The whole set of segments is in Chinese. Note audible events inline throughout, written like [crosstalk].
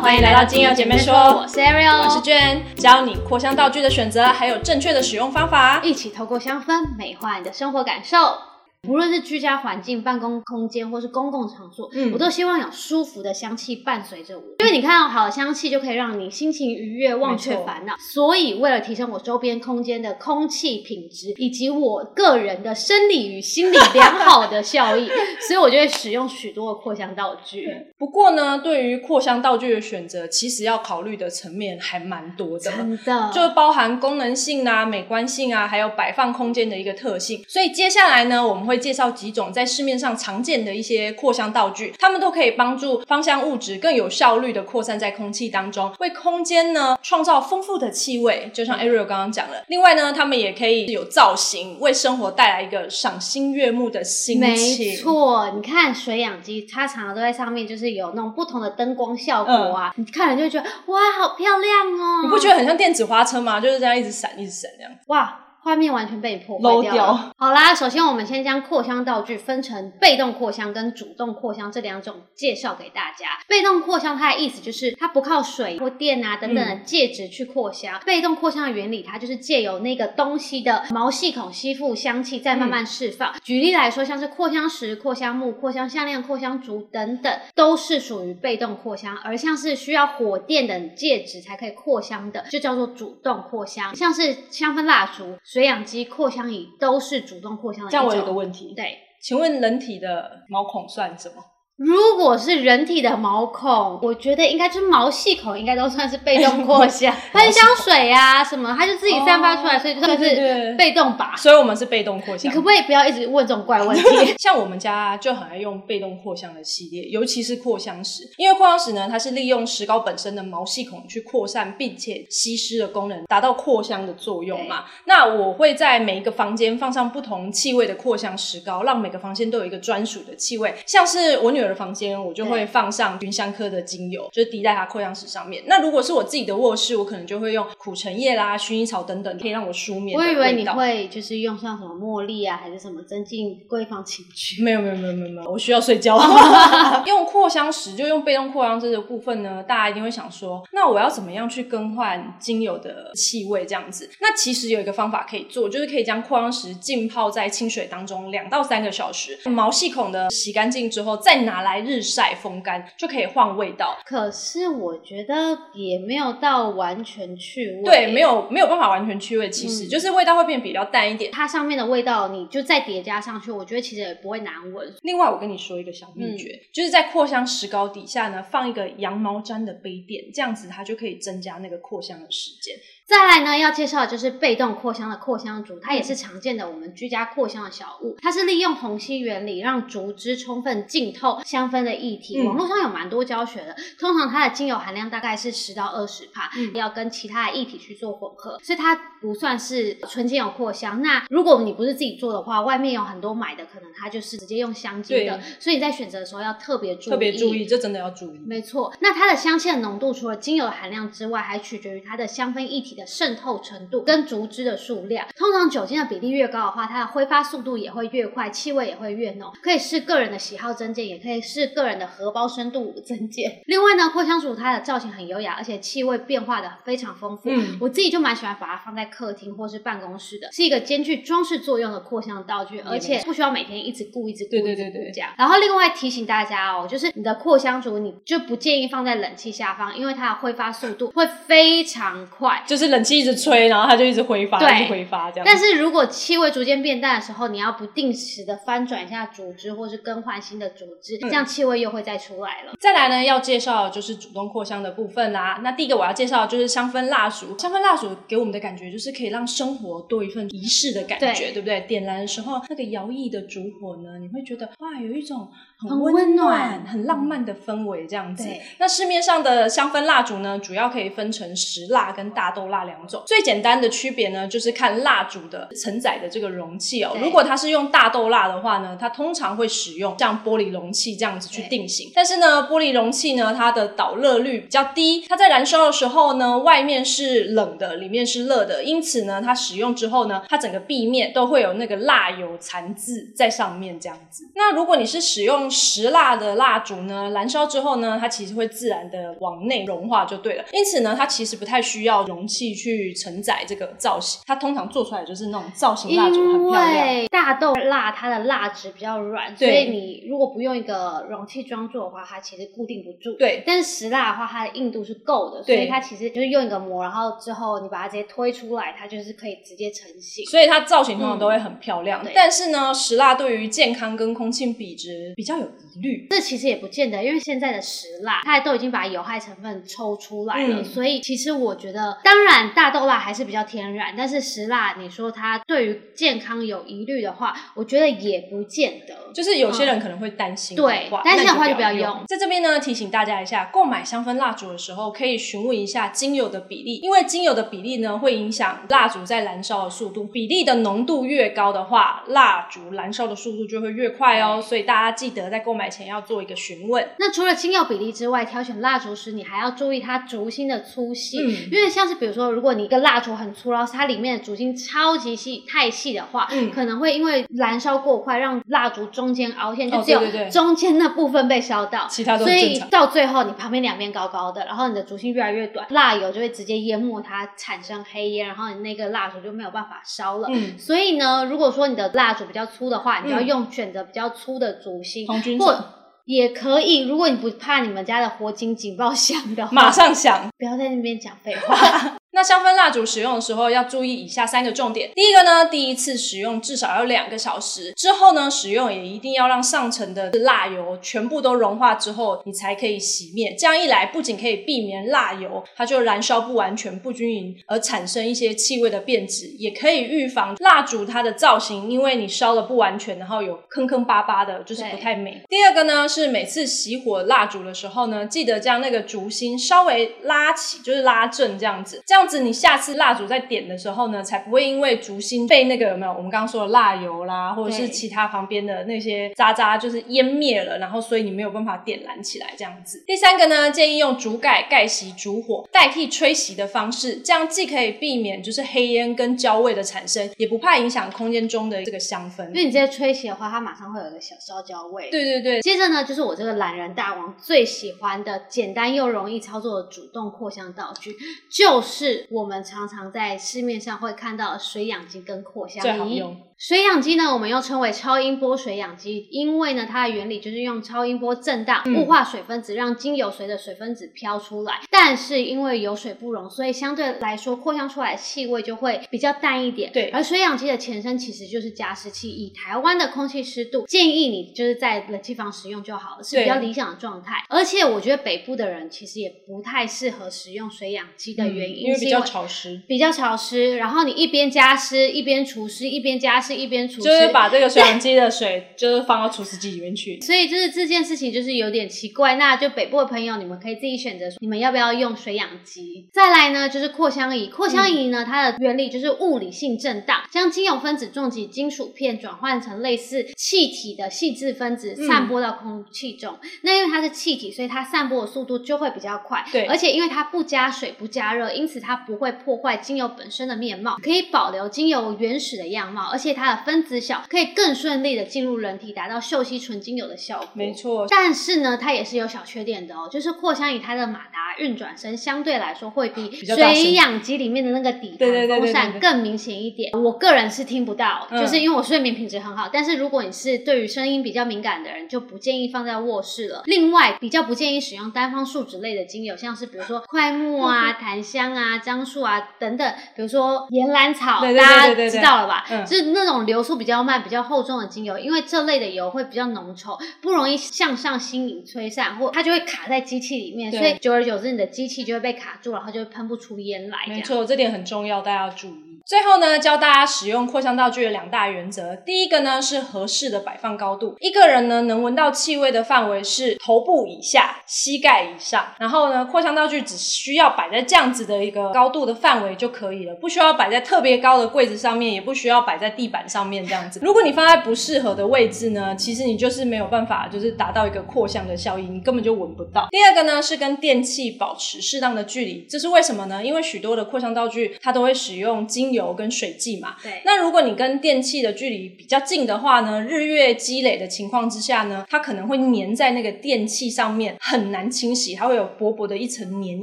好，欢迎来到精油姐妹说，我是 Ariel，我是娟，教你扩香道具的选择，还有正确的使用方法，一起透过香氛美化你的生活感受。无论是居家环境、办公空间，或是公共场所，嗯，我都希望有舒服的香气伴随着我。因为你看到好的香气，就可以让你心情愉悦，忘却烦恼。所以，为了提升我周边空间的空气品质，以及我个人的生理与心理良好的效益，[laughs] 所以我就会使用许多的扩香道具。不过呢，对于扩香道具的选择，其实要考虑的层面还蛮多的，真的，就包含功能性啊、美观性啊，还有摆放空间的一个特性。所以接下来呢，我们会介绍几种在市面上常见的一些扩香道具，它们都可以帮助芳香物质更有效率的扩散在空气当中，为空间呢创造丰富的气味。就像 Ariel 刚刚讲了，另外呢，它们也可以有造型，为生活带来一个赏心悦目的心情。没错，你看水养机，它常常都在上面，就是有那种不同的灯光效果啊，你看了就觉得哇，好漂亮哦！你不觉得很像电子花车吗？就是这样一直闪，一直闪这样。哇！画面完全被破坏掉。好啦，首先我们先将扩香道具分成被动扩香跟主动扩香这两种介绍给大家。被动扩香它的意思就是它不靠水或电啊等等的介质去扩香。被动扩香的原理，它就是借由那个东西的毛细孔吸附香气，再慢慢释放。举例来说，像是扩香石、扩香木、扩香项链、扩香烛等等，都是属于被动扩香。而像是需要火电等介质才可以扩香的，就叫做主动扩香。像是香氛蜡烛。水养机、扩香仪都是主动扩香的。这样我有个问题，对，请问人体的毛孔算什么？如果是人体的毛孔，我觉得应该就是毛细孔，应该都算是被动扩香，[laughs] 喷香水啊什么，它就自己散发出来，所以就算是被动吧。所以我们是被动扩香。你可不可以不要一直问这种怪问题？[laughs] 像我们家就很爱用被动扩香的系列，尤其是扩香石，因为扩香石呢，它是利用石膏本身的毛细孔去扩散并且吸湿的功能，达到扩香的作用嘛。那我会在每一个房间放上不同气味的扩香石膏，让每个房间都有一个专属的气味。像是我女儿。房间我就会放上熏香科的精油，就是滴在它扩香石上面。那如果是我自己的卧室，我可能就会用苦橙叶啦、薰衣草等等，可以让我舒眠。我以为你会就是用上什么茉莉啊，还是什么增进闺房情趣？[laughs] 没有没有没有没有没有，我需要睡觉。[laughs] 用扩香石就用被动扩香这个部分呢，大家一定会想说，那我要怎么样去更换精油的气味这样子？那其实有一个方法可以做，就是可以将扩香石浸泡在清水当中两到三个小时，毛细孔的洗干净之后，再拿。来日晒风干就可以换味道，可是我觉得也没有到完全去味，对，没有没有办法完全去味，其实就是味道会变比较淡一点。它上面的味道你就再叠加上去，我觉得其实也不会难闻。另外，我跟你说一个小秘诀，就是在扩香石膏底下呢放一个羊毛毡的杯垫，这样子它就可以增加那个扩香的时间。再来呢，要介绍的就是被动扩香的扩香烛，它也是常见的我们居家扩香的小物。它是利用虹吸原理，让竹枝充分浸透香氛的液体。网络上有蛮多教学的，通常它的精油含量大概是十到二十帕，要跟其他的液体去做混合，所以它不算是纯精油扩香。那如果你不是自己做的话，外面有很多买的，可能它就是直接用香精的，所以你在选择的时候要特别注意，特别注意，这真的要注意。没错，那它的香气的浓度除了精油的含量之外，还取决于它的香氛液体的。渗透程度跟竹枝的数量，通常酒精的比例越高的话，它的挥发速度也会越快，气味也会越浓。可以视个人的喜好增减，也可以视个人的荷包深度增减。另外呢，扩香烛它的造型很优雅，而且气味变化的非常丰富。嗯，我自己就蛮喜欢把它放在客厅或是办公室的，是一个兼具装饰作用的扩香道具，而且不需要每天一直顾一直顾一直顾这样。然后另外提醒大家哦，就是你的扩香烛你就不建议放在冷气下方，因为它的挥发速度会非常快，就是。冷气一直吹，然后它就一直挥发，一直挥发这样。但是如果气味逐渐变淡的时候，你要不定时的翻转一下组织，或是更换新的组织，这样气味又会再出来了。再来呢，要介绍就是主动扩香的部分啦。那第一个我要介绍就是香氛蜡烛。香氛蜡烛给我们的感觉就是可以让生活多一份仪式的感觉，对不对？点燃的时候，那个摇曳的烛火呢，你会觉得哇，有一种很温暖、很浪漫的氛围这样子。那市面上的香氛蜡烛呢，主要可以分成石蜡跟大豆蜡。两种最简单的区别呢，就是看蜡烛的承载的这个容器哦。如果它是用大豆蜡的话呢，它通常会使用像玻璃容器器这样子去定型。但是呢，玻璃容器呢，它的导热率比较低，它在燃烧的时候呢，外面是冷的，里面是热的，因此呢，它使用之后呢，它整个壁面都会有那个蜡油残渍在上面这样子。那如果你是使用石蜡的蜡烛呢，燃烧之后呢，它其实会自然的往内融化就对了。因此呢，它其实不太需要容器去承载这个造型，它通常做出来就是那种造型蜡烛，很漂亮。大豆蜡它的蜡质比较软，所以你如果不用一个容器装做的话，它其实固定不住。对，但是石蜡的话，它的硬度是够的，所以它其实就是用一个膜，然后之后你把它直接推出来，它就是可以直接成型。所以它造型通常都会很漂亮。但是呢，石蜡对于健康跟空气比值比较有疑虑。这其实也不见得，因为现在的石蜡它都已经把有害成分抽出来了，所以其实我觉得，当然大豆蜡还是比较天然，但是石蜡你说它对于健康有疑虑的话，我觉得也不见得。就是有些人可能会担心，对，担心的话就不要用。在这边呢，提醒大家一下，购买香氛蜡烛的时候，可以询问一下精油的比例，因为精油的比例呢，会影响蜡烛在燃烧的速度。比例的浓度越高的话，蜡烛燃烧的速度就会越快哦。所以大家记得在购买前要做一个询问。那除了精油比例之外，挑选蜡烛时，你还要注意它烛芯的粗细，因为像是比如说，如果你一个蜡烛很粗，然后它里面的烛芯超级细、太细的话，嗯可能会因为燃烧过快，让蜡烛中间凹陷，就只有中间那部分被烧到，其他都所以到最后，你旁边两边高高的，然后你的烛芯越来越短，蜡油就会直接淹没它，产生黑烟，然后你那个蜡烛就没有办法烧了。嗯，所以呢，如果说你的蜡烛比较粗的话，你要用选择比较粗的烛芯，或也可以。如果你不怕你们家的火警警报响的话，马上响，不要在那边讲废话。[laughs] 那香氛蜡烛使用的时候要注意以下三个重点。第一个呢，第一次使用至少要两个小时，之后呢使用也一定要让上层的蜡油全部都融化之后，你才可以熄灭。这样一来，不仅可以避免蜡油它就燃烧不完全、不均匀而产生一些气味的变质，也可以预防蜡烛它的造型，因为你烧的不完全，然后有坑坑巴巴的，就是不太美。第二个呢，是每次熄火蜡烛的时候呢，记得将那个烛芯稍微拉起，就是拉正这样子，这样。你下次蜡烛在点的时候呢，才不会因为烛芯被那个有没有我们刚刚说的蜡油啦，或者是其他旁边的那些渣渣，就是湮灭了，然后所以你没有办法点燃起来这样子。第三个呢，建议用竹盖盖熄烛火，代替吹熄的方式，这样既可以避免就是黑烟跟焦味的产生，也不怕影响空间中的这个香氛。因为你直接吹熄的话，它马上会有一个小烧焦味。对对对。接着呢，就是我这个懒人大王最喜欢的简单又容易操作的主动扩香道具，就是。我们常常在市面上会看到水氧机跟扩香仪。水氧机呢，我们又称为超音波水氧机，因为呢，它的原理就是用超音波震荡雾化水分子，让精油随着水分子飘出来。但是因为油水不溶，所以相对来说扩香出来的气味就会比较淡一点。对，而水氧机的前身其实就是加湿器。以台湾的空气湿度，建议你就是在冷气房使用就好了，是比较理想的状态。而且我觉得北部的人其实也不太适合使用水氧机的原因，因为比较潮湿，比较潮湿。然后你一边加湿一边除湿，一边加湿。一边除就是把这个水 [laughs] 养机的水就是放到除湿机里面去，所以就是这件事情就是有点奇怪。那就北部的朋友，你们可以自己选择，你们要不要用水养机？再来呢，就是扩香仪。扩香仪呢，它的原理就是物理性震荡，将精油分子重击金属片转换成类似气体的细致分子，散播到空气中。那因为它是气体，所以它散播的速度就会比较快。对，而且因为它不加水不加热，因此它不会破坏精油本身的面貌，可以保留精油原始的样貌，而且它。它的分子小，可以更顺利的进入人体，达到嗅吸纯精油的效果。没错，但是呢，它也是有小缺点的哦，就是扩香仪它的马达运转声相对来说会比水氧机里面的那个底盘风扇更明显一点。我个人是听不到，就是因为我睡眠品质很好。但是如果你是对于声音比较敏感的人，就不建议放在卧室了。另外，比较不建议使用单方树脂类的精油，像是比如说快木啊、檀香啊、樟树啊等等，比如说岩兰草，大家知道了吧？就是那种。这种流速比较慢、比较厚重的精油，因为这类的油会比较浓稠，不容易向上吸引吹散，或它就会卡在机器里面，所以久而久之，你的机器就会被卡住，然后就会喷不出烟来。没错，这点很重要，大家要注意。最后呢，教大家使用扩香道具的两大原则。第一个呢是合适的摆放高度，一个人呢能闻到气味的范围是头部以下、膝盖以上。然后呢，扩香道具只需要摆在这样子的一个高度的范围就可以了，不需要摆在特别高的柜子上面，也不需要摆在地板上面这样子。如果你放在不适合的位置呢，其实你就是没有办法，就是达到一个扩香的效应，你根本就闻不到。第二个呢是跟电器保持适当的距离，这是为什么呢？因为许多的扩香道具它都会使用精油跟水剂嘛。对。那如果你跟电器的距离比较近的话呢，日月积累的情况之下呢，它可能会粘在那个电器上面，很难清洗，它会有薄薄的一层粘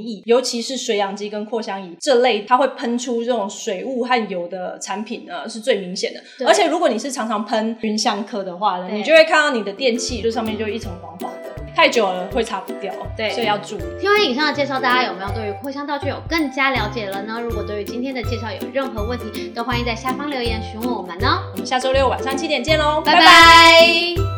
液。尤其是水氧机跟扩香仪这类，它会喷出这种水雾和油的产品呢，是最明显的。而且如果你是常常喷熏香科的话呢，你就会看到你的电器就上面就一层黄黄的。太久了会擦不掉，对，所以要注意。听完以上的介绍，大家有没有对于扩香道具有更加了解了呢？如果对于今天的介绍有任何问题，都欢迎在下方留言询问我们呢。我们下周六晚上七点见喽，拜拜。